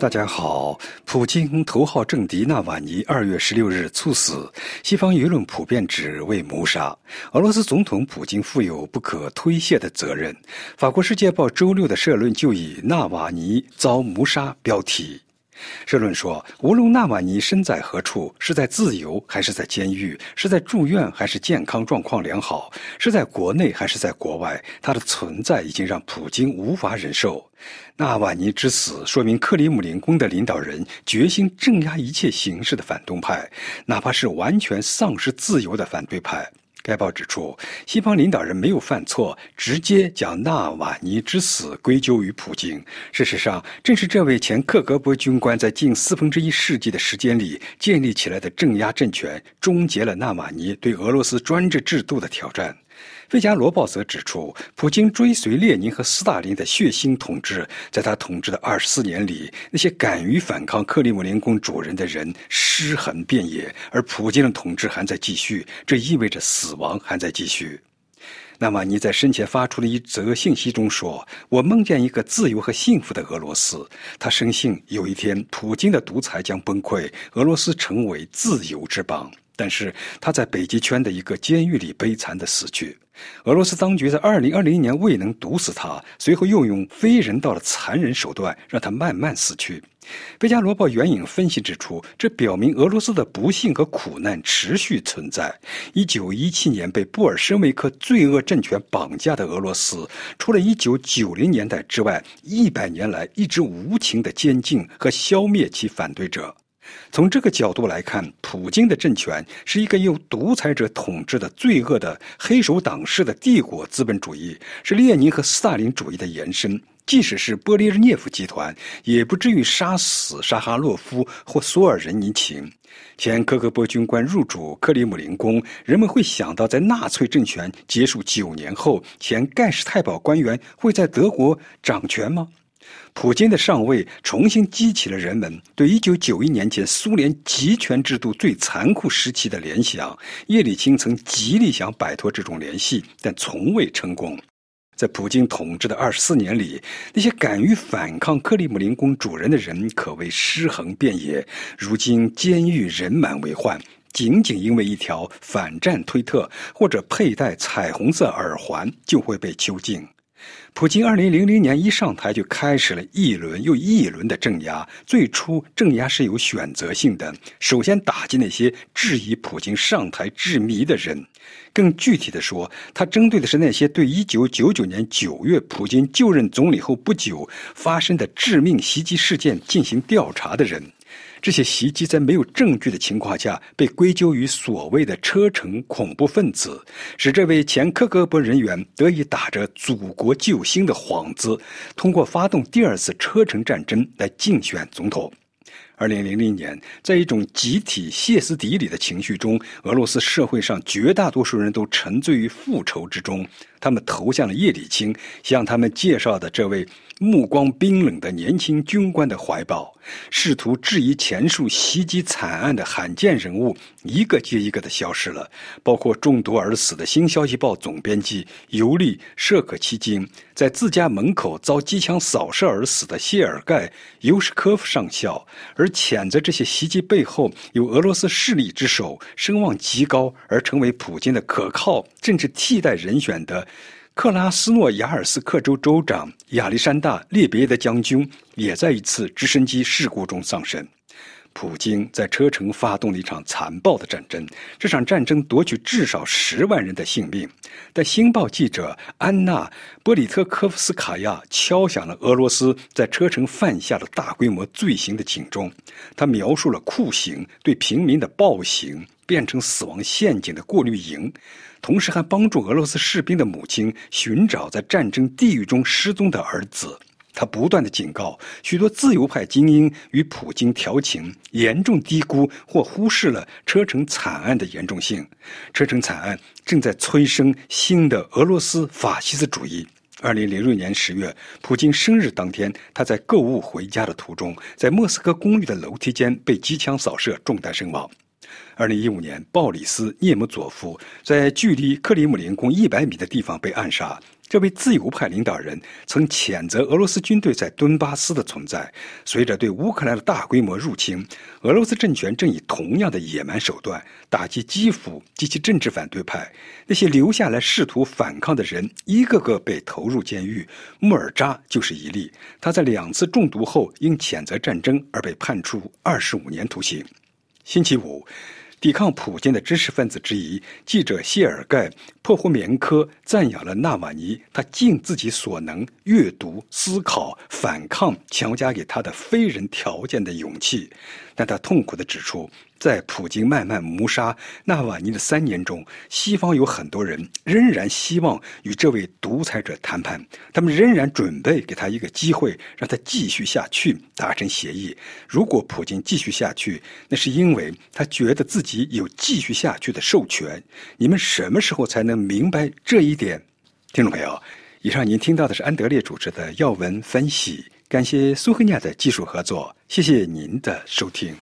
大家好，普京头号政敌纳瓦尼二月十六日猝死，西方舆论普遍指为谋杀。俄罗斯总统普京负有不可推卸的责任。法国《世界报》周六的社论就以“纳瓦尼遭谋杀”标题。社论说，无论纳瓦尼身在何处，是在自由还是在监狱，是在住院还是健康状况良好，是在国内还是在国外，他的存在已经让普京无法忍受。纳瓦尼之死说明克里姆林宫的领导人决心镇压一切形式的反动派，哪怕是完全丧失自由的反对派。该报指出，西方领导人没有犯错，直接将纳瓦尼之死归咎于普京。事实上，正是这位前克格勃军官在近四分之一世纪的时间里建立起来的镇压政权，终结了纳瓦尼对俄罗斯专制制度的挑战。《费加罗报》则指出，普京追随列宁和斯大林的血腥统治，在他统治的二十四年里，那些敢于反抗克里姆林宫主人的人尸横遍野，而普京的统治还在继续，这意味着死亡还在继续。纳瓦尼在生前发出的一则信息中说：“我梦见一个自由和幸福的俄罗斯。”他深信有一天普京的独裁将崩溃，俄罗斯成为自由之邦。但是他在北极圈的一个监狱里悲惨的死去。俄罗斯当局在2020年未能毒死他，随后又用非人道的残忍手段让他慢慢死去。《贝加罗报》援引分析指出，这表明俄罗斯的不幸和苦难持续存在。1917年被布尔什维克罪恶政权绑架的俄罗斯，除了1990年代之外，一百年来一直无情的监禁和消灭其反对者。从这个角度来看，普京的政权是一个由独裁者统治的罪恶的黑手党式的帝国资本主义，是列宁和斯大林主义的延伸。即使是波利日涅夫集团，也不至于杀死沙哈洛夫或索尔仁尼琴。前科格勃军官入主克里姆林宫，人们会想到，在纳粹政权结束九年后，前盖世太保官员会在德国掌权吗？普京的上位重新激起了人们对1991年前苏联集权制度最残酷时期的联想。叶利钦曾极力想摆脱这种联系，但从未成功。在普京统治的二十四年里，那些敢于反抗克里姆林宫主人的人可谓尸横遍野。如今监狱人满为患，仅仅因为一条反战推特或者佩戴彩虹色耳环，就会被囚禁。普京二零零零年一上台就开始了一轮又一轮的镇压。最初镇压是有选择性的，首先打击那些质疑普京上台之谜的人。更具体的说，他针对的是那些对一九九九年九月普京就任总理后不久发生的致命袭击事件进行调查的人。这些袭击在没有证据的情况下被归咎于所谓的车臣恐怖分子，使这位前科格勃人员得以打着祖国救星的幌子，通过发动第二次车臣战争来竞选总统。二零零零年，在一种集体歇斯底里的情绪中，俄罗斯社会上绝大多数人都沉醉于复仇之中。他们投向了叶利钦，向他们介绍的这位目光冰冷的年轻军官的怀抱，试图质疑前述袭击惨案的罕见人物，一个接一个的消失了，包括中毒而死的《新消息报》总编辑尤利·舍克奇金，在自家门口遭机枪扫射而死的谢尔盖·尤什科夫上校，而谴责这些袭击背后有俄罗斯势力之手，声望极高而成为普京的可靠甚至替代人选的。克拉斯诺亚尔斯克州州长亚历山大·列别的将军也在一次直升机事故中丧生。普京在车臣发动了一场残暴的战争，这场战争夺取至少十万人的性命。但《星报》记者安娜·波里特科夫斯卡娅敲响了俄罗斯在车臣犯下的大规模罪行的警钟。他描述了酷刑对平民的暴行，变成死亡陷阱的过滤营。同时还帮助俄罗斯士兵的母亲寻找在战争地狱中失踪的儿子。他不断的警告许多自由派精英与普京调情，严重低估或忽视了车臣惨案的严重性。车臣惨案正在催生新的俄罗斯法西斯主义。二零零六年十月，普京生日当天，他在购物回家的途中，在莫斯科公寓的楼梯间被机枪扫射，中弹身亡。二零一五年，鲍里斯·涅姆佐夫在距离克里姆林宫一百米的地方被暗杀。这位自由派领导人曾谴责俄罗斯军队在顿巴斯的存在。随着对乌克兰的大规模入侵，俄罗斯政权正以同样的野蛮手段打击基辅及其政治反对派。那些留下来试图反抗的人，一个个被投入监狱。穆尔扎就是一例。他在两次中毒后因谴责战争而被判处二十五年徒刑。星期五。抵抗普京的知识分子之一记者谢尔盖·破霍缅科赞扬了纳瓦尼他尽自己所能阅读、思考、反抗强加给他的非人条件的勇气，但他痛苦地指出。在普京慢慢谋杀纳瓦尼的三年中，西方有很多人仍然希望与这位独裁者谈判，他们仍然准备给他一个机会，让他继续下去，达成协议。如果普京继续下去，那是因为他觉得自己有继续下去的授权。你们什么时候才能明白这一点？听众朋友，以上您听到的是安德烈主持的要闻分析，感谢苏黑亚的技术合作，谢谢您的收听。